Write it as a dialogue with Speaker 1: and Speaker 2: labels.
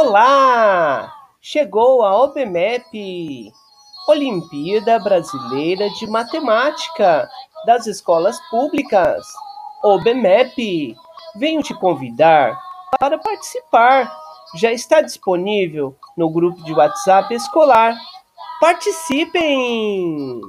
Speaker 1: Olá! Chegou a OBMEP, Olimpíada Brasileira de Matemática das Escolas Públicas. OBMEP, venho te convidar para participar. Já está disponível no grupo de WhatsApp escolar. Participem!